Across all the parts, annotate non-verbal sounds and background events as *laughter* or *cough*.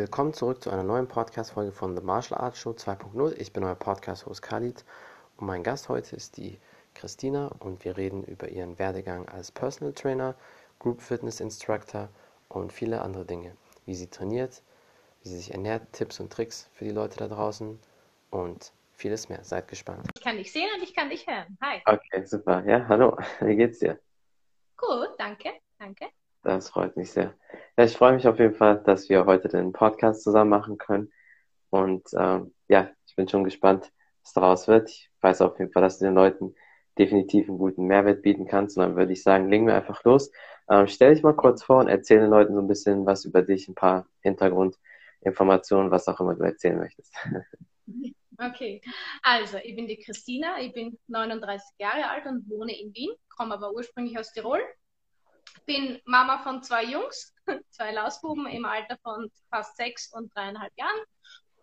Willkommen zurück zu einer neuen Podcast-Folge von The Martial Arts Show 2.0. Ich bin euer Podcast-Host Khalid und mein Gast heute ist die Christina und wir reden über ihren Werdegang als Personal Trainer, Group Fitness Instructor und viele andere Dinge. Wie sie trainiert, wie sie sich ernährt, Tipps und Tricks für die Leute da draußen und vieles mehr. Seid gespannt. Ich kann dich sehen und ich kann dich hören. Hi. Okay, super. Ja, hallo. *laughs* Wie geht's dir? Gut, danke. Danke. Das freut mich sehr. Ja, ich freue mich auf jeden Fall, dass wir heute den Podcast zusammen machen können. Und ähm, ja, ich bin schon gespannt, was daraus wird. Ich weiß auf jeden Fall, dass du den Leuten definitiv einen guten Mehrwert bieten kannst. Und dann würde ich sagen, legen wir einfach los. Ähm, stell dich mal kurz vor und erzähle den Leuten so ein bisschen was über dich, ein paar Hintergrundinformationen, was auch immer du erzählen möchtest. *laughs* Okay, also ich bin die Christina, ich bin 39 Jahre alt und wohne in Wien, komme aber ursprünglich aus Tirol bin Mama von zwei Jungs, *laughs* zwei Lausbuben im Alter von fast sechs und dreieinhalb Jahren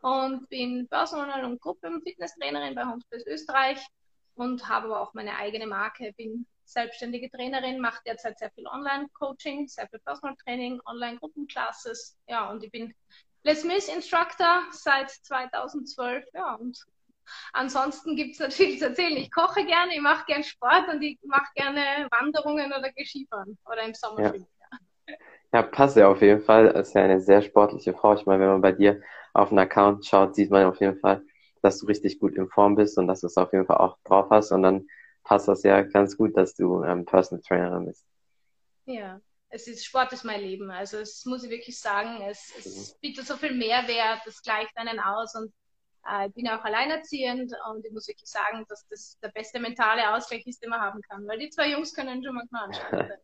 und bin Personal- und Gruppen-Fitnesstrainerin bei Homespace Österreich und habe aber auch meine eigene Marke, bin selbstständige Trainerin, mache derzeit sehr viel Online-Coaching, sehr viel Personal-Training, Online-Gruppenclasses, ja, und ich bin Les Mis Instructor seit 2012, ja, und Ansonsten gibt es natürlich zu erzählen. Ich koche gerne, ich mache gerne Sport und ich mache gerne Wanderungen oder Skifahren oder im Sommer ja. Ja, passt ja auf jeden Fall. Ist ja eine sehr sportliche Frau. Ich meine, wenn man bei dir auf den Account schaut, sieht man auf jeden Fall, dass du richtig gut in Form bist und dass du es auf jeden Fall auch drauf hast. Und dann passt das ja ganz gut, dass du ähm, Personal Trainerin bist. Ja, es ist Sport ist mein Leben. Also es muss ich wirklich sagen, es, es mhm. bietet so viel Mehrwert, es gleicht einen aus und äh, ich bin auch alleinerziehend und ich muss wirklich sagen, dass das der beste mentale Ausgleich ist, den man haben kann, weil die zwei Jungs können schon manchmal sein. *laughs*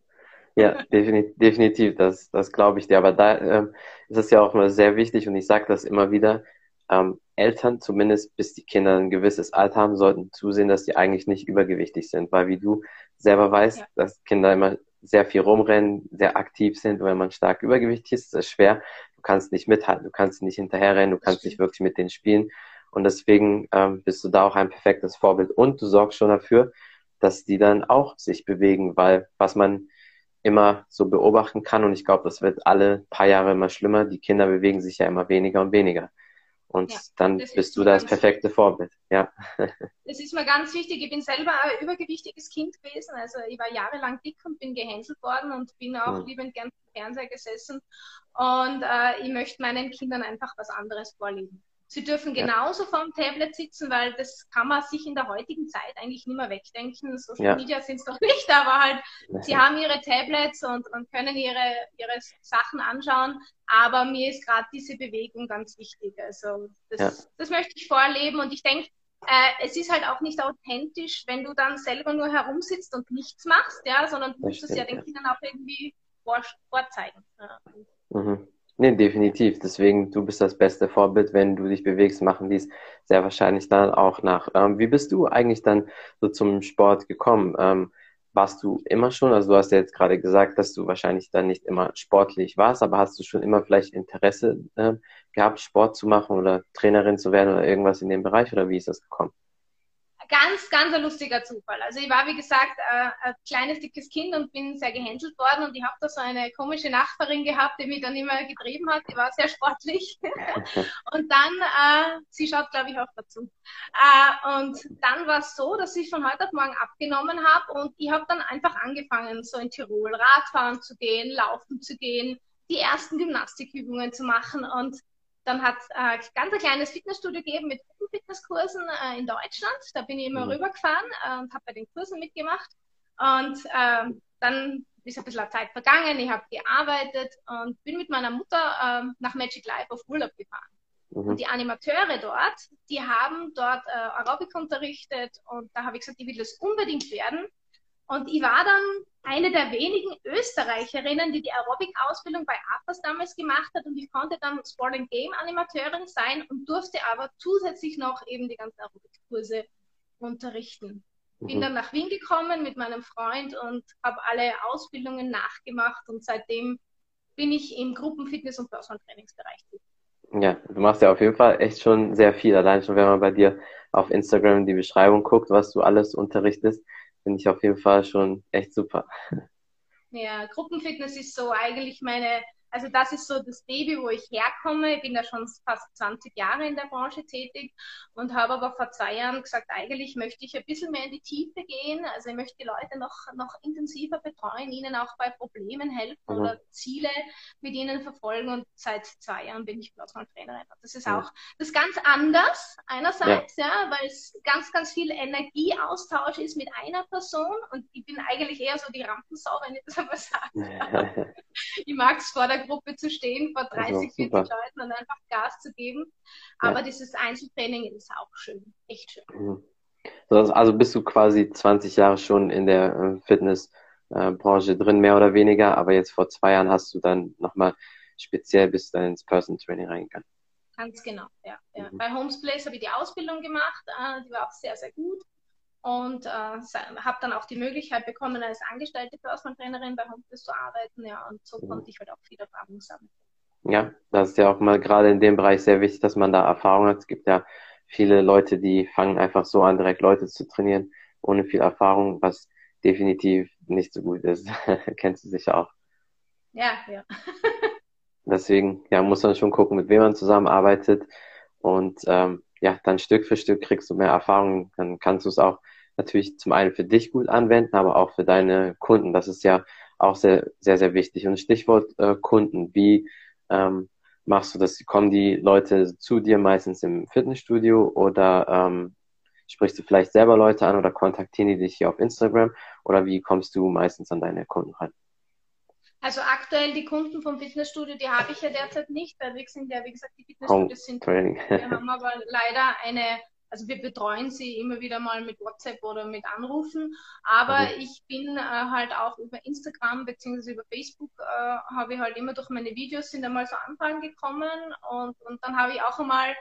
Ja, definitiv, das, das glaube ich dir. Aber da ähm, ist es ja auch immer sehr wichtig und ich sage das immer wieder, ähm, Eltern, zumindest bis die Kinder ein gewisses Alter haben, sollten zusehen, dass die eigentlich nicht übergewichtig sind, weil wie du selber weißt, ja. dass Kinder immer sehr viel rumrennen, sehr aktiv sind und wenn man stark übergewichtig ist, ist es schwer, du kannst nicht mithalten, du kannst nicht hinterherrennen, du kannst nicht wirklich mit denen spielen und deswegen ähm, bist du da auch ein perfektes Vorbild. Und du sorgst schon dafür, dass die dann auch sich bewegen, weil was man immer so beobachten kann, und ich glaube, das wird alle paar Jahre immer schlimmer, die Kinder bewegen sich ja immer weniger und weniger. Und ja, dann bist du das perfekte wichtig. Vorbild. Ja. *laughs* Das ist mir ganz wichtig. Ich bin selber ein übergewichtiges Kind gewesen. Also ich war jahrelang dick und bin gehänselt worden und bin auch mhm. liebend gern im Fernseher gesessen. Und äh, ich möchte meinen Kindern einfach was anderes vorleben. Sie dürfen genauso ja. vorm Tablet sitzen, weil das kann man sich in der heutigen Zeit eigentlich nicht mehr wegdenken. Social ja. Media sind es doch *laughs* nicht, aber halt, sie haben ihre Tablets und, und können ihre, ihre Sachen anschauen. Aber mir ist gerade diese Bewegung ganz wichtig. Also das, ja. das möchte ich vorleben und ich denke, äh, es ist halt auch nicht authentisch, wenn du dann selber nur herumsitzt und nichts machst, ja, sondern du musst es ja den Kindern auch irgendwie vor, vorzeigen. Ja. Mhm. Nee, definitiv. Deswegen, du bist das beste Vorbild, wenn du dich bewegst, machen dies sehr wahrscheinlich dann auch nach. Ähm, wie bist du eigentlich dann so zum Sport gekommen? Ähm, warst du immer schon, also du hast ja jetzt gerade gesagt, dass du wahrscheinlich dann nicht immer sportlich warst, aber hast du schon immer vielleicht Interesse äh, gehabt, Sport zu machen oder Trainerin zu werden oder irgendwas in dem Bereich oder wie ist das gekommen? Ganz, ganz ein lustiger Zufall. Also ich war, wie gesagt, äh, ein kleines, dickes Kind und bin sehr gehänselt worden und ich habe da so eine komische Nachbarin gehabt, die mich dann immer getrieben hat. Die war sehr sportlich. *laughs* und dann, äh, sie schaut, glaube ich, auch dazu. Äh, und dann war es so, dass ich von heute auf morgen abgenommen habe und ich habe dann einfach angefangen, so in Tirol Radfahren zu gehen, laufen zu gehen, die ersten Gymnastikübungen zu machen und dann hat es äh, ganz ein kleines Fitnessstudio gegeben mit Fitnesskursen äh, in Deutschland. Da bin ich immer mhm. rübergefahren äh, und habe bei den Kursen mitgemacht. Und äh, dann ist ein bisschen Zeit vergangen. Ich habe gearbeitet und bin mit meiner Mutter äh, nach Magic Life auf Urlaub gefahren. Mhm. Und die Animateure dort, die haben dort äh, Aerobic unterrichtet und da habe ich gesagt, ich will das unbedingt werden. Und ich war dann eine der wenigen Österreicherinnen, die die Aerobic-Ausbildung bei AFAS damals gemacht hat und ich konnte dann Sport and Game Animateurin sein und durfte aber zusätzlich noch eben die ganzen Aerobic-Kurse unterrichten. Mhm. Bin dann nach Wien gekommen mit meinem Freund und habe alle Ausbildungen nachgemacht und seitdem bin ich im Gruppenfitness- und Personal Trainingsbereich. Ja, du machst ja auf jeden Fall echt schon sehr viel. Allein schon, wenn man bei dir auf Instagram die Beschreibung guckt, was du alles unterrichtest finde ich auf jeden Fall schon echt super. Ja, Gruppenfitness ist so eigentlich meine, Also das ist so das Baby, wo ich herkomme. Ich bin da schon fast 20 Jahre in der Branche tätig und habe aber vor zwei Jahren gesagt, eigentlich möchte ich ein bisschen mehr in die Tiefe gehen. Also ich möchte die Leute noch, noch intensiver betreuen, ihnen auch bei Problemen helfen mhm. oder Ziele mit ihnen verfolgen. Und seit zwei Jahren bin ich Trainerin. Das ist auch das ist ganz anders einerseits, ja, ja weil es ganz, ganz viel Energieaustausch ist mit einer Person und ich bin eigentlich eher so die Rampensau, wenn ich das einmal sagen darf. ich mag es vor der Gruppe zu stehen, vor 30, also, 40 Leuten und einfach Gas zu geben. Aber ja. dieses Einzeltraining ist auch schön, echt schön. Mhm. Also bist du quasi 20 Jahre schon in der äh, Fitnessbranche drin, mehr oder weniger, aber jetzt vor zwei Jahren hast du dann nochmal speziell bist dann ins Person Training reingegangen. Ganz genau, ja. ja. Mhm. Bei Homes Place habe ich die Ausbildung gemacht, äh, die war auch sehr, sehr gut und äh, habe dann auch die Möglichkeit bekommen, als angestellte Personal Trainerin bei Homeplace zu arbeiten, ja, und so mhm. konnte ich halt auch viel Erfahrung sammeln. Ja, das ist ja auch mal gerade in dem Bereich sehr wichtig, dass man da Erfahrung hat. Es gibt ja viele Leute, die fangen einfach so an, direkt Leute zu trainieren, ohne viel Erfahrung, was definitiv nicht so gut ist. *laughs* Kennst du sicher auch. Ja, ja. *laughs* Deswegen ja, muss man schon gucken, mit wem man zusammenarbeitet. Und ähm, ja, dann Stück für Stück kriegst du mehr Erfahrung. Dann kannst du es auch natürlich zum einen für dich gut anwenden, aber auch für deine Kunden. Das ist ja auch sehr, sehr, sehr wichtig. Und Stichwort äh, Kunden, wie ähm, machst du das? Kommen die Leute zu dir meistens im Fitnessstudio oder ähm, sprichst du vielleicht selber Leute an oder kontaktieren die dich hier auf Instagram oder wie kommst du meistens an deine Kunden ran? Also aktuell die Kunden vom Fitnessstudio, die habe ich ja derzeit nicht, weil wir sind ja, wie gesagt, die Fitnessstudios sind. Training. *laughs* Wir haben aber leider eine, also wir betreuen sie immer wieder mal mit WhatsApp oder mit Anrufen, aber mhm. ich bin äh, halt auch über Instagram bzw. über Facebook äh, habe ich halt immer durch meine Videos sind einmal so Anfragen gekommen und, und dann habe ich auch einmal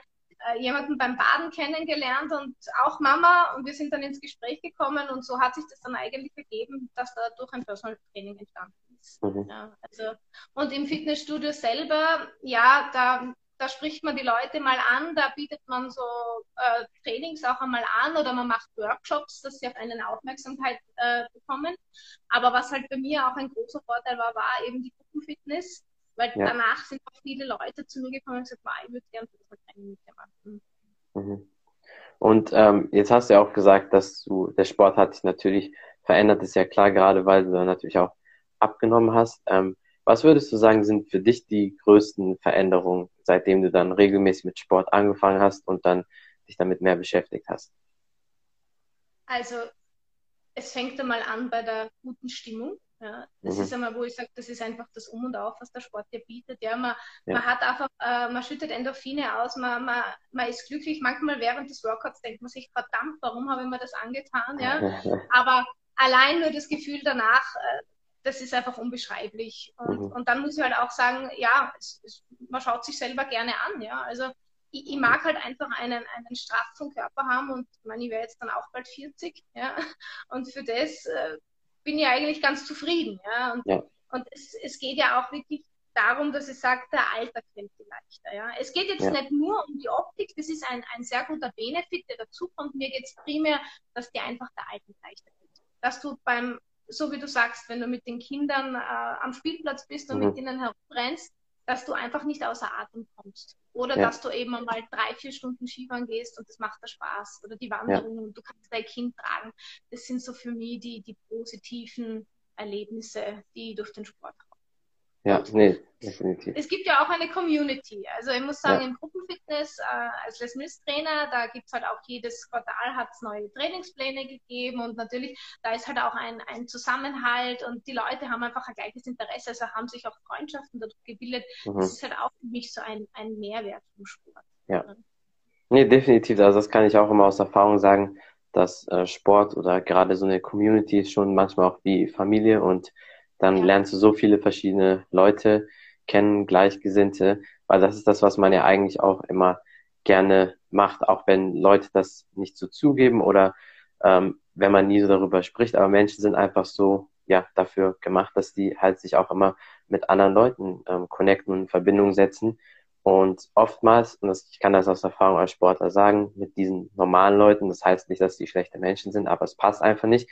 äh, jemanden beim Baden kennengelernt und auch Mama und wir sind dann ins Gespräch gekommen und so hat sich das dann eigentlich ergeben, dass da durch ein Personal Training entstanden ist. Mhm. Ja, also, und im Fitnessstudio selber, ja, da, da spricht man die Leute mal an, da bietet man so äh, Trainings auch einmal an oder man macht Workshops, dass sie auf einen Aufmerksamkeit äh, bekommen. Aber was halt bei mir auch ein großer Vorteil war, war eben die Gruppenfitness weil ja. danach sind auch viele Leute zu mir gekommen und gesagt, ich würde gerne Fußballtraining mit dir machen. Mhm. Und ähm, jetzt hast du ja auch gesagt, dass du, der Sport hat sich natürlich verändert, ist ja klar, gerade weil du natürlich auch abgenommen hast. Ähm, was würdest du sagen, sind für dich die größten Veränderungen, seitdem du dann regelmäßig mit Sport angefangen hast und dann dich damit mehr beschäftigt hast? Also, es fängt einmal an bei der guten Stimmung. Ja, das mhm. ist einmal, wo ich sage, das ist einfach das Um und Auf, was der Sport dir bietet. Ja, man, ja. man hat einfach, äh, man schüttet Endorphine aus, man, man, man ist glücklich. Manchmal während des Workouts denkt man sich, verdammt, warum habe ich mir das angetan? Ja, *laughs* aber allein nur das Gefühl danach, äh, das ist einfach unbeschreiblich. Und, mhm. und dann muss ich halt auch sagen, ja, es, es, man schaut sich selber gerne an. Ja, also ich, ich, mag halt einfach einen, einen straffen Körper haben und ich meine, ich wäre jetzt dann auch bald 40, ja, und für das äh, bin ich eigentlich ganz zufrieden. Ja? Und, ja. und es, es geht ja auch wirklich darum, dass ich sage, der Alter kennt die leichter. Ja? Es geht jetzt ja. nicht nur um die Optik, das ist ein, ein sehr guter Benefit, der dazu kommt. Mir geht es primär, dass dir einfach der Alter leichter geht. Dass du beim, so wie du sagst, wenn du mit den Kindern äh, am Spielplatz bist und mhm. mit ihnen herumrennst, dass du einfach nicht außer Atem kommst. Oder ja. dass du eben einmal drei, vier Stunden Skifahren gehst und das macht dir Spaß. Oder die Wanderung ja. und du kannst dein Kind tragen. Das sind so für mich die, die positiven Erlebnisse, die durch den Sport kommen. Ja, nee, definitiv. Es gibt ja auch eine Community. Also ich muss sagen, ja. im Gruppenfitness äh, als Les Mills Trainer, da gibt es halt auch jedes Quartal hat es neue Trainingspläne gegeben und natürlich, da ist halt auch ein, ein Zusammenhalt und die Leute haben einfach ein gleiches Interesse, also haben sich auch Freundschaften dadurch gebildet. Mhm. Das ist halt auch für mich so ein, ein Mehrwert vom Sport. Ja. Nee, definitiv. Also das kann ich auch immer aus Erfahrung sagen, dass äh, Sport oder gerade so eine Community ist schon manchmal auch wie Familie und dann ja. lernst du so viele verschiedene Leute kennen, Gleichgesinnte, weil das ist das, was man ja eigentlich auch immer gerne macht, auch wenn Leute das nicht so zugeben oder ähm, wenn man nie so darüber spricht. Aber Menschen sind einfach so ja dafür gemacht, dass die halt sich auch immer mit anderen Leuten ähm, connecten und in Verbindung setzen. Und oftmals, und das, ich kann das aus Erfahrung als Sportler sagen, mit diesen normalen Leuten, das heißt nicht, dass die schlechte Menschen sind, aber es passt einfach nicht.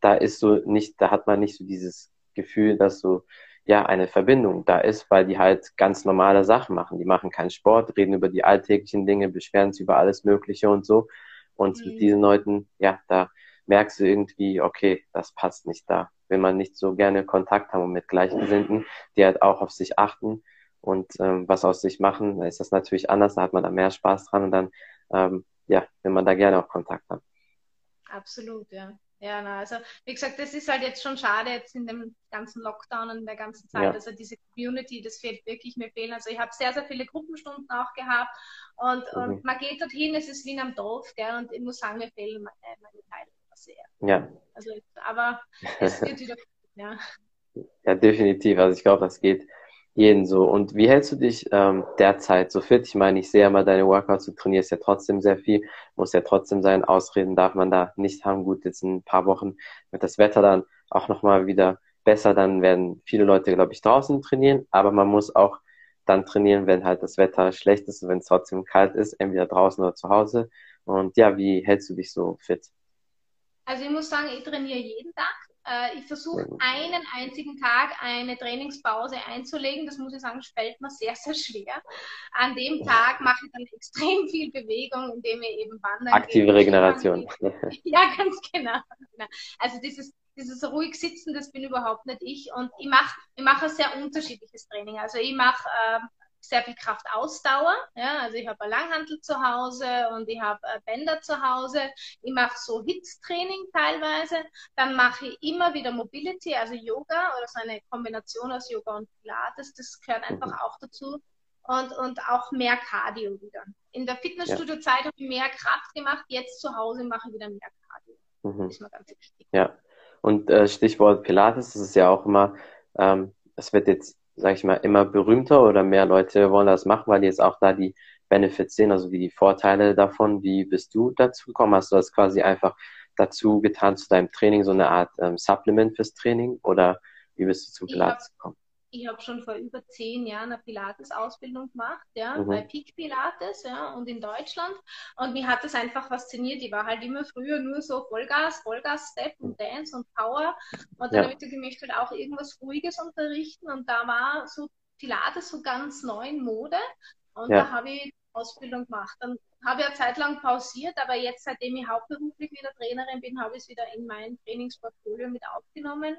Da ist so nicht, da hat man nicht so dieses Gefühl, dass so ja eine Verbindung da ist, weil die halt ganz normale Sachen machen. Die machen keinen Sport, reden über die alltäglichen Dinge, beschweren sich über alles Mögliche und so. Und mhm. mit diesen Leuten, ja, da merkst du irgendwie, okay, das passt nicht da. Will man nicht so gerne Kontakt haben mit Gleichgesinnten, die halt auch auf sich achten und ähm, was aus sich machen, dann ist das natürlich anders, da hat man da mehr Spaß dran und dann, ähm, ja, will man da gerne auch Kontakt haben. Absolut, ja. Ja, na, also wie gesagt, das ist halt jetzt schon schade jetzt in dem ganzen Lockdown und der ganzen Zeit. Ja. Also diese Community, das fehlt wirklich mir fehlen. Also ich habe sehr, sehr viele Gruppenstunden auch gehabt und, mhm. und man geht dorthin, es ist wie in einem Dorf, gell, und ich muss sagen, mir fehlen meine, meine Teile sehr. Ja. Also, aber es *laughs* wird wieder, ja. Ja, definitiv. Also ich glaube, das geht jeden so. Und wie hältst du dich ähm, derzeit so fit? Ich meine, ich sehe ja mal deine Workouts, du trainierst ja trotzdem sehr viel, muss ja trotzdem sein. Ausreden darf man da nicht haben. Gut, jetzt in ein paar Wochen wird das Wetter dann auch nochmal wieder besser. Dann werden viele Leute, glaube ich, draußen trainieren. Aber man muss auch dann trainieren, wenn halt das Wetter schlecht ist und wenn es trotzdem kalt ist, entweder draußen oder zu Hause. Und ja, wie hältst du dich so fit? Also ich muss sagen, ich trainiere jeden Tag. Äh, ich versuche einen einzigen Tag eine Trainingspause einzulegen. Das muss ich sagen, fällt mir sehr, sehr schwer. An dem Tag mache ich dann extrem viel Bewegung, indem ich eben wandern Aktive gehe. Regeneration. *laughs* Ja, ganz genau. Also dieses, dieses ruhig Sitzen, das bin überhaupt nicht ich. Und ich mache ich mache ein sehr unterschiedliches Training. Also ich mache äh, sehr viel Kraftausdauer. Ja, also ich habe ein Langhantel zu Hause und ich habe äh, Bänder zu Hause. Ich mache so Hitztraining teilweise. Dann mache ich immer wieder Mobility, also Yoga oder so eine Kombination aus Yoga und Pilates. Das gehört einfach auch dazu. Und, und auch mehr Cardio wieder. In der Fitnessstudio-Zeit habe ich mehr Kraft gemacht. Jetzt zu Hause mache ich wieder mehr Cardio. Mhm. Das ist mir ganz wichtig. Ja. Und äh, Stichwort Pilates, das ist ja auch immer, ähm, es wird jetzt sage ich mal, immer berühmter oder mehr Leute wollen das machen, weil die jetzt auch da die Benefits sehen, also wie die Vorteile davon. Wie bist du dazu gekommen? Hast du das quasi einfach dazu getan zu deinem Training, so eine Art ähm, Supplement fürs Training oder wie bist du zum Pilates gekommen? Ich habe schon vor über zehn Jahren eine Pilates-Ausbildung gemacht, ja, mhm. bei Peak Pilates, ja, und in Deutschland. Und mich hat das einfach fasziniert. Ich war halt immer früher nur so Vollgas, Vollgas, Step und Dance und Power. Und dann ja. habe ich gesagt, ich möchte halt auch irgendwas Ruhiges unterrichten. Und da war so Pilates so ganz neu in Mode. Und ja. da habe ich Ausbildung gemacht. Dann habe ich eine Zeit lang pausiert, aber jetzt, seitdem ich hauptberuflich wieder Trainerin bin, habe ich es wieder in mein Trainingsportfolio mit aufgenommen.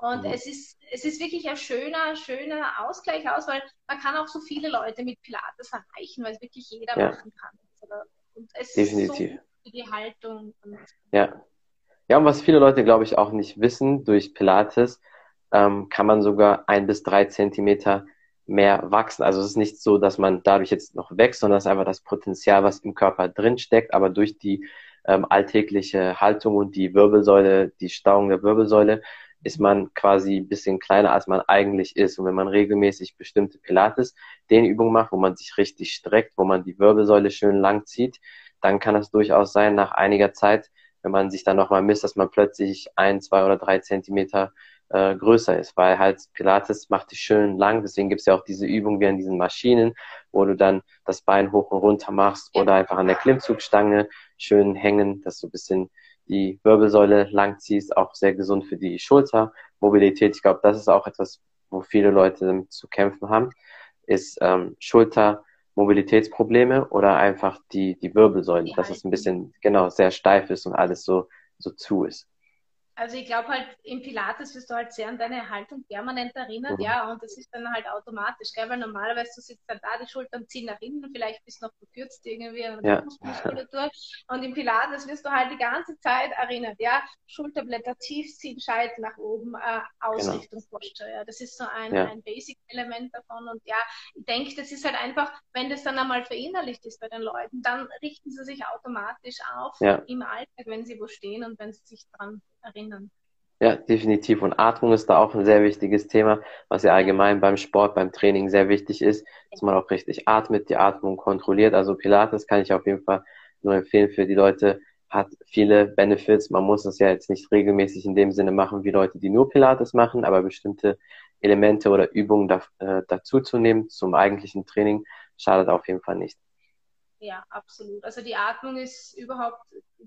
Und mhm. es ist, es ist wirklich ein schöner, schöner Ausgleich aus, weil man kann auch so viele Leute mit Pilates erreichen, weil es wirklich jeder ja. machen kann. Und es Definitiv. ist so für die Haltung. ja. Ja, und was viele Leute, glaube ich, auch nicht wissen, durch Pilates ähm, kann man sogar ein bis drei Zentimeter mehr wachsen. Also es ist nicht so, dass man dadurch jetzt noch wächst, sondern es ist einfach das Potenzial, was im Körper drin steckt, aber durch die ähm, alltägliche Haltung und die Wirbelsäule, die Stauung der Wirbelsäule, ist man quasi ein bisschen kleiner, als man eigentlich ist. Und wenn man regelmäßig bestimmte Pilates, den Übungen macht, wo man sich richtig streckt, wo man die Wirbelsäule schön lang zieht, dann kann es durchaus sein, nach einiger Zeit, wenn man sich dann nochmal misst, dass man plötzlich ein, zwei oder drei Zentimeter äh, größer ist, weil halt Pilates macht dich schön lang, deswegen gibt's ja auch diese Übung wie an diesen Maschinen, wo du dann das Bein hoch und runter machst oder einfach an der Klimmzugstange schön hängen, dass du ein bisschen die Wirbelsäule lang ziehst, auch sehr gesund für die Schultermobilität. Ich glaube, das ist auch etwas, wo viele Leute zu kämpfen haben, ist ähm, Schultermobilitätsprobleme oder einfach die, die Wirbelsäule, dass es ein bisschen, genau, sehr steif ist und alles so, so zu ist. Also ich glaube halt, im Pilates wirst du halt sehr an deine Haltung permanent erinnert, mhm. ja, und das ist dann halt automatisch, gell? weil normalerweise du sitzt dann da, die Schultern ziehen nach hinten, vielleicht bist du noch verkürzt irgendwie an der. Muskulatur und im Pilates wirst du halt die ganze Zeit erinnert, ja, Schulterblätter tief ziehen, Scheitel nach oben, äh, Ausrichtung, genau. Posture, ja, das ist so ein, ja. ein Basic-Element davon und ja, ich denke, das ist halt einfach, wenn das dann einmal verinnerlicht ist bei den Leuten, dann richten sie sich automatisch auf ja. im Alltag, wenn sie wo stehen und wenn sie sich dran erinnern. Ja, definitiv. Und Atmung ist da auch ein sehr wichtiges Thema, was ja allgemein beim Sport, beim Training sehr wichtig ist, dass man auch richtig atmet, die Atmung kontrolliert. Also Pilates kann ich auf jeden Fall nur empfehlen für die Leute, hat viele Benefits. Man muss es ja jetzt nicht regelmäßig in dem Sinne machen, wie Leute, die nur Pilates machen, aber bestimmte Elemente oder Übungen da, äh, dazu zu nehmen zum eigentlichen Training schadet auf jeden Fall nicht. Ja, absolut. Also die Atmung ist überhaupt,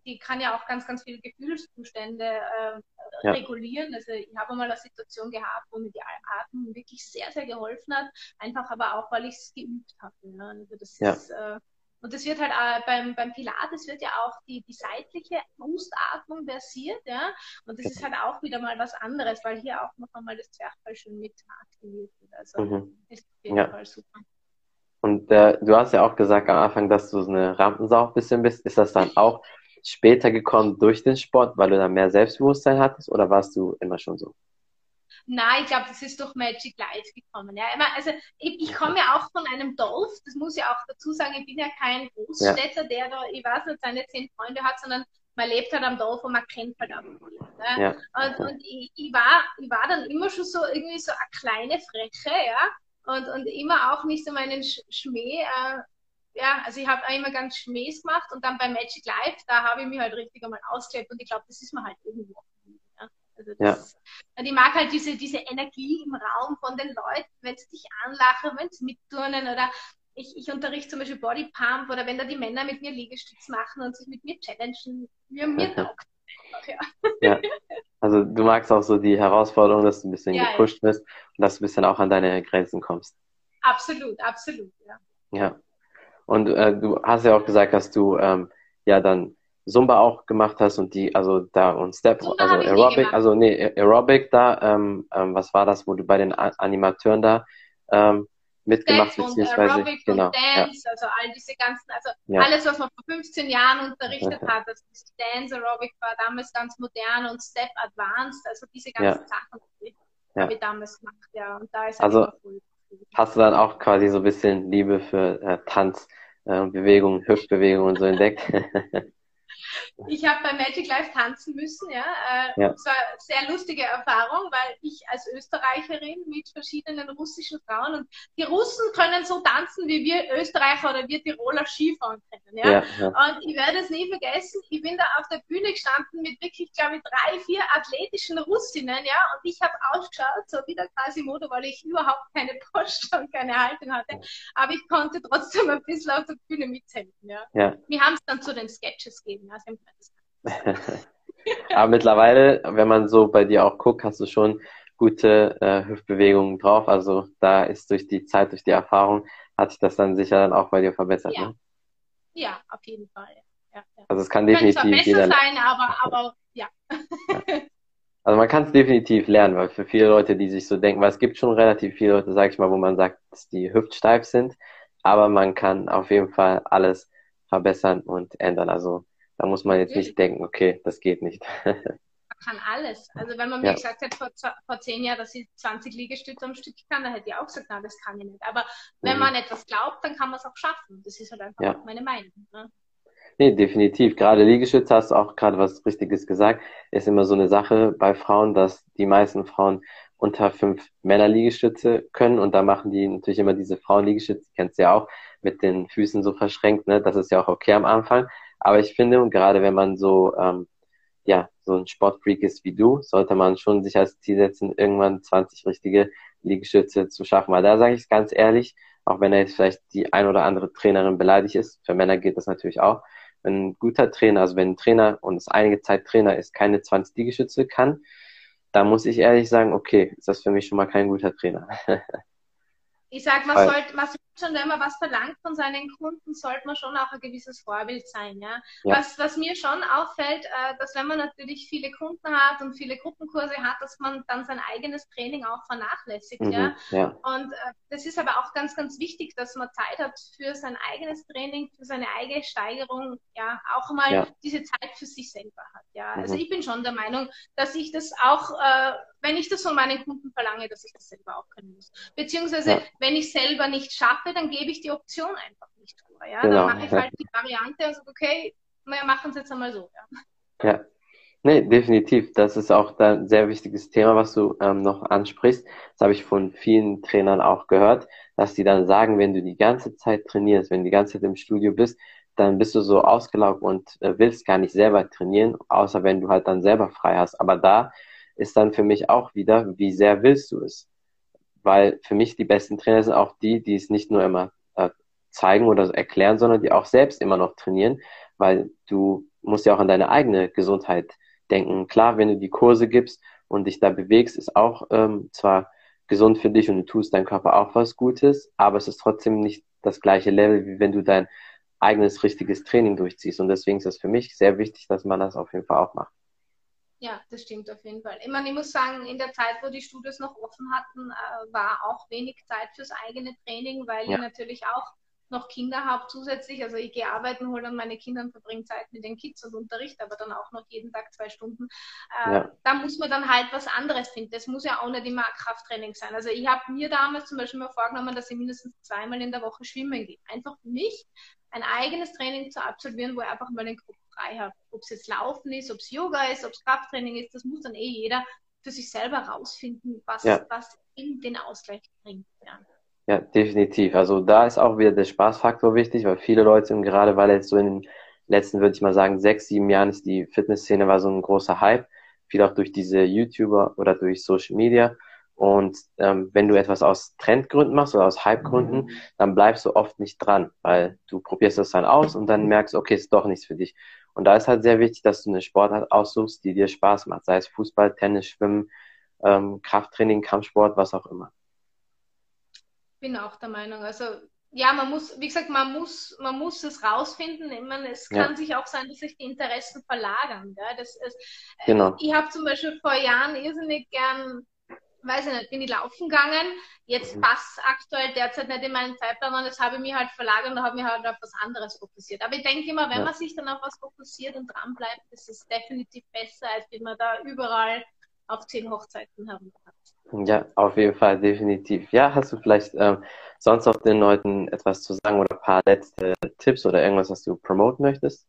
die kann ja auch ganz, ganz viele Gefühlszustände äh, ja. regulieren. Also ich habe mal eine Situation gehabt, wo mir die Atmung wirklich sehr, sehr geholfen hat. Einfach aber auch, weil ich es geübt habe. Ja. Also das ja. ist, äh, und das wird halt äh, beim, beim Pilates wird ja auch die, die seitliche Brustatmung versiert, ja. Und das ist halt auch wieder mal was anderes, weil hier auch noch einmal das Zwerchfell schon mit aktiviert wird. Also mhm. ist auf jeden ja. Fall super. Und äh, du hast ja auch gesagt am Anfang, dass du so eine Rampensau ein bisschen bist. Ist das dann auch später gekommen durch den Sport, weil du dann mehr Selbstbewusstsein hattest oder warst du immer schon so? Nein, ich glaube, das ist durch Magic Life gekommen. Ja, also ich, ich komme ja auch von einem Dorf, das muss ich auch dazu sagen, ich bin ja kein Großstädter, ja. der da, ich weiß nicht, seine zehn Freunde hat, sondern man lebt halt am Dorf und man kennt halt auch viel. Ne? Ja. Und, und ich, ich, war, ich war dann immer schon so irgendwie so eine kleine Freche, ja und, und immer auch nicht so meinen Schmäh. Äh, ja, also ich habe immer ganz Schmähs gemacht und dann bei Magic Life, da habe ich mich halt richtig einmal ausgelebt und ich glaube, das ist mir halt irgendwo. Ja. Also das, ja. Ich mag halt diese, diese Energie im Raum von den Leuten, wenn sie dich anlachen, wenn sie mitturnen oder ich, ich unterrichte zum Beispiel Body Pump oder wenn da die Männer mit mir Liegestütz machen und sich mit mir challengen, mir, mir taugt ja. ja. *laughs* Also du magst auch so die Herausforderung, dass du ein bisschen ja, gepusht ja. wirst und dass du ein bisschen auch an deine Grenzen kommst. Absolut, absolut, ja. Ja. Und äh, du hast ja auch gesagt, dass du ähm, ja dann Zumba auch gemacht hast und die, also da und Step, Zumba also Aerobic, also nee, Aerobic da, ähm, ähm, was war das, wo du bei den Animateuren da ähm, mitgemacht, Step beziehungsweise Aerobic genau, und Dance, ja. also all diese ganzen, also ja. alles, was man vor 15 Jahren unterrichtet hat, also Dance Aerobic war damals ganz modern und Step Advanced, also diese ganzen ja. Sachen habe ich damals gemacht, ja, und da ist also hast du dann auch quasi so ein bisschen Liebe für äh, Tanz, äh, Bewegungen, Hüftbewegungen und so entdeckt? *laughs* Ich habe bei Magic Life tanzen müssen, ja. Äh, ja. Das war eine sehr lustige Erfahrung, weil ich als Österreicherin mit verschiedenen russischen Frauen und die Russen können so tanzen, wie wir Österreicher oder wir Tiroler Skifahren können, ja. ja. Und ich werde es nie vergessen, ich bin da auf der Bühne gestanden mit wirklich, glaube ich, drei, vier athletischen Russinnen, ja, und ich habe ausgeschaut, so wie der Quasimodo, weil ich überhaupt keine Post und keine Haltung hatte, aber ich konnte trotzdem ein bisschen auf der Bühne mithelfen, ja. ja. Wir haben es dann zu den Sketches gegeben, ja. *laughs* Aber mittlerweile, wenn man so bei dir auch guckt, hast du schon gute äh, Hüftbewegungen drauf. Also da ist durch die Zeit, durch die Erfahrung, hat sich das dann sicher dann auch bei dir verbessert. Ja, ne? ja auf jeden Fall. Ja, ja. Also es kann definitiv Könnte jeder sein, aber, aber *laughs* ja. ja. Also man kann es definitiv lernen, weil für viele Leute, die sich so denken, weil es gibt schon relativ viele Leute, sag ich mal, wo man sagt, dass die hüftsteif sind, aber man kann auf jeden Fall alles verbessern und ändern. Also da muss man jetzt nicht denken, okay, das geht nicht. *laughs* man kann alles. Also wenn man mir ja. gesagt hätte vor, vor zehn Jahren, dass ich 20 Liegestütze am Stück kann, dann hätte ich auch gesagt, nein, das kann ich nicht. Aber wenn mhm. man etwas glaubt, dann kann man es auch schaffen. Das ist halt einfach ja. meine Meinung. Ne? Nee, definitiv. Gerade Liegestütze hast du auch gerade was Richtiges gesagt. Ist immer so eine Sache bei Frauen, dass die meisten Frauen unter fünf Männer-Liegestütze können und da machen die natürlich immer diese Frauen-Liegestütze, kennst du ja auch, mit den Füßen so verschränkt, ne? Das ist ja auch okay am Anfang. Aber ich finde, und gerade wenn man so, ähm, ja, so ein Sportfreak ist wie du, sollte man schon sich als Ziel setzen, irgendwann 20 richtige Liegestütze zu schaffen. Weil da sage ich es ganz ehrlich, auch wenn er jetzt vielleicht die ein oder andere Trainerin beleidigt ist, für Männer geht das natürlich auch. Wenn ein guter Trainer, also wenn ein Trainer und es einige Zeit Trainer ist, keine 20 Liegestütze kann, da muss ich ehrlich sagen, okay, ist das für mich schon mal kein guter Trainer. *laughs* ich sag, man sollte, man schon, wenn man was verlangt von seinen Kunden, sollte man schon auch ein gewisses Vorbild sein. Ja? ja. Was, was mir schon auffällt, äh, dass wenn man natürlich viele Kunden hat und viele Gruppenkurse hat, dass man dann sein eigenes Training auch vernachlässigt. Mhm, ja? ja? Und äh, das ist aber auch ganz, ganz wichtig, dass man Zeit hat für sein eigenes Training, für seine eigene Steigerung, ja, auch mal ja. diese Zeit für sich selber hat. Ja? Also mhm. ich bin schon der Meinung, dass ich das auch äh, wenn ich das von meinen Kunden verlange, dass ich das selber auch können muss. Beziehungsweise, wenn ich selber nicht schaffe, dann gebe ich die Option einfach nicht vor. Ja? Genau. Dann mache ich halt die Variante und sage, okay, wir machen es jetzt einmal so. Ja. ja. Nee, definitiv. Das ist auch ein sehr wichtiges Thema, was du ähm, noch ansprichst. Das habe ich von vielen Trainern auch gehört, dass die dann sagen, wenn du die ganze Zeit trainierst, wenn du die ganze Zeit im Studio bist, dann bist du so ausgelaugt und äh, willst gar nicht selber trainieren, außer wenn du halt dann selber frei hast. Aber da ist dann für mich auch wieder, wie sehr willst du es? Weil für mich die besten Trainer sind auch die, die es nicht nur immer äh, zeigen oder erklären, sondern die auch selbst immer noch trainieren, weil du musst ja auch an deine eigene Gesundheit denken. Klar, wenn du die Kurse gibst und dich da bewegst, ist auch ähm, zwar gesund für dich und du tust deinem Körper auch was Gutes, aber es ist trotzdem nicht das gleiche Level, wie wenn du dein eigenes richtiges Training durchziehst. Und deswegen ist es für mich sehr wichtig, dass man das auf jeden Fall auch macht. Ja, das stimmt auf jeden Fall. Ich, meine, ich muss sagen, in der Zeit, wo die Studios noch offen hatten, äh, war auch wenig Zeit fürs eigene Training, weil ja. ich natürlich auch noch Kinder habe zusätzlich. Also ich gehe arbeiten, hole dann meine Kinder und verbringe Zeit mit den Kids und Unterricht, aber dann auch noch jeden Tag zwei Stunden. Äh, ja. Da muss man dann halt was anderes finden. Das muss ja auch nicht immer Krafttraining sein. Also ich habe mir damals zum Beispiel mal vorgenommen, dass ich mindestens zweimal in der Woche schwimmen gehe. Einfach für mich ein eigenes Training zu absolvieren, wo ich einfach mal den Kopf frei. Ob es jetzt Laufen ist, ob es Yoga ist, ob es Krafttraining ist, das muss dann eh jeder für sich selber rausfinden, was, ja. was ihm den Ausgleich bringt. Ja. Ja, definitiv. Also da ist auch wieder der Spaßfaktor wichtig, weil viele Leute, gerade weil jetzt so in den letzten, würde ich mal sagen, sechs, sieben Jahren ist die Fitnessszene war so ein großer Hype, viel auch durch diese YouTuber oder durch Social Media. Und ähm, wenn du etwas aus Trendgründen machst oder aus Hypegründen, dann bleibst du oft nicht dran, weil du probierst das dann aus und dann merkst, okay, ist doch nichts für dich. Und da ist halt sehr wichtig, dass du eine Sportart aussuchst, die dir Spaß macht, sei es Fußball, Tennis, Schwimmen, ähm, Krafttraining, Kampfsport, was auch immer bin auch der Meinung. Also ja, man muss, wie gesagt, man muss, man muss es rausfinden. Ich meine, es kann ja. sich auch sein, dass sich die Interessen verlagern. Gell? Das ist, äh, genau. Ich habe zum Beispiel vor Jahren irrsinnig gern, weiß ich nicht, bin ich laufen gegangen. Jetzt mhm. passt aktuell derzeit nicht in meinen Zeitplan und das habe ich mich halt verlagert und habe mich halt auf was anderes fokussiert. Aber ich denke immer, wenn ja. man sich dann auf was fokussiert und dran bleibt, ist es definitiv besser, als wenn man da überall auf zehn Hochzeiten haben kann. Ja, auf jeden Fall, definitiv. Ja, hast du vielleicht ähm, sonst noch den Leuten etwas zu sagen oder ein paar letzte Tipps oder irgendwas, was du promoten möchtest?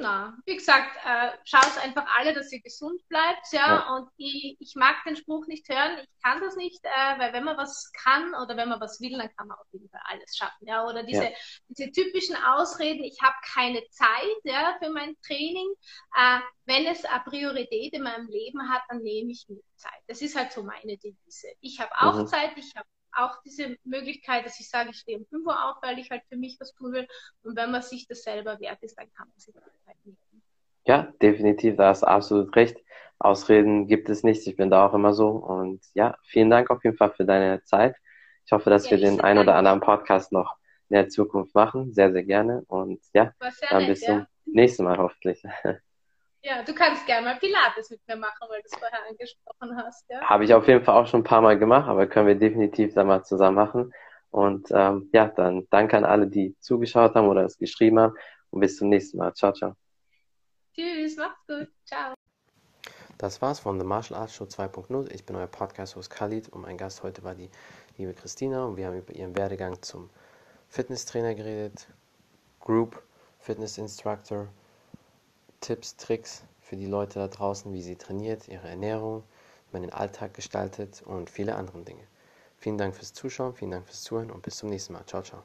Na, wie gesagt, äh, schaut einfach alle, dass ihr gesund bleibt, ja. ja. Und ich, ich mag den Spruch nicht hören, ich kann das nicht, äh, weil wenn man was kann oder wenn man was will, dann kann man auf jeden Fall alles schaffen, ja. Oder diese, ja. diese typischen Ausreden, ich habe keine Zeit, ja, für mein Training. Äh, wenn es eine Priorität in meinem Leben hat, dann nehme ich mir Zeit. Das ist halt so meine Devise. Ich habe auch mhm. Zeit, ich habe auch diese Möglichkeit, dass ich sage, ich stehe um 5 Uhr auf, weil ich halt für mich was tun will. Und wenn man sich das selber wert ist, dann kann man sich das halt nehmen. Ja, definitiv, da hast du absolut recht. Ausreden gibt es nicht. Ich bin da auch immer so. Und ja, vielen Dank auf jeden Fall für deine Zeit. Ich hoffe, dass ja, wir den ein oder anderen Podcast noch in der Zukunft machen. Sehr, sehr gerne. Und ja, dann nett, bis zum ja. nächsten Mal hoffentlich. *laughs* Ja, du kannst gerne mal Pilates mit mir machen, weil du es vorher angesprochen hast. Ja? Habe ich auf jeden Fall auch schon ein paar Mal gemacht, aber können wir definitiv dann mal zusammen machen. Und ähm, ja, dann danke an alle, die zugeschaut haben oder es geschrieben haben. Und bis zum nächsten Mal. Ciao, ciao. Tschüss, macht's gut. Ciao. Das war's von The Martial Arts Show 2.0. Ich bin euer Podcast-Host Khalid und mein Gast heute war die liebe Christina und wir haben über ihren Werdegang zum Fitnesstrainer geredet, Group Fitness Instructor Tipps, Tricks für die Leute da draußen, wie sie trainiert, ihre Ernährung, wie man den Alltag gestaltet und viele andere Dinge. Vielen Dank fürs Zuschauen, vielen Dank fürs Zuhören und bis zum nächsten Mal. Ciao, ciao.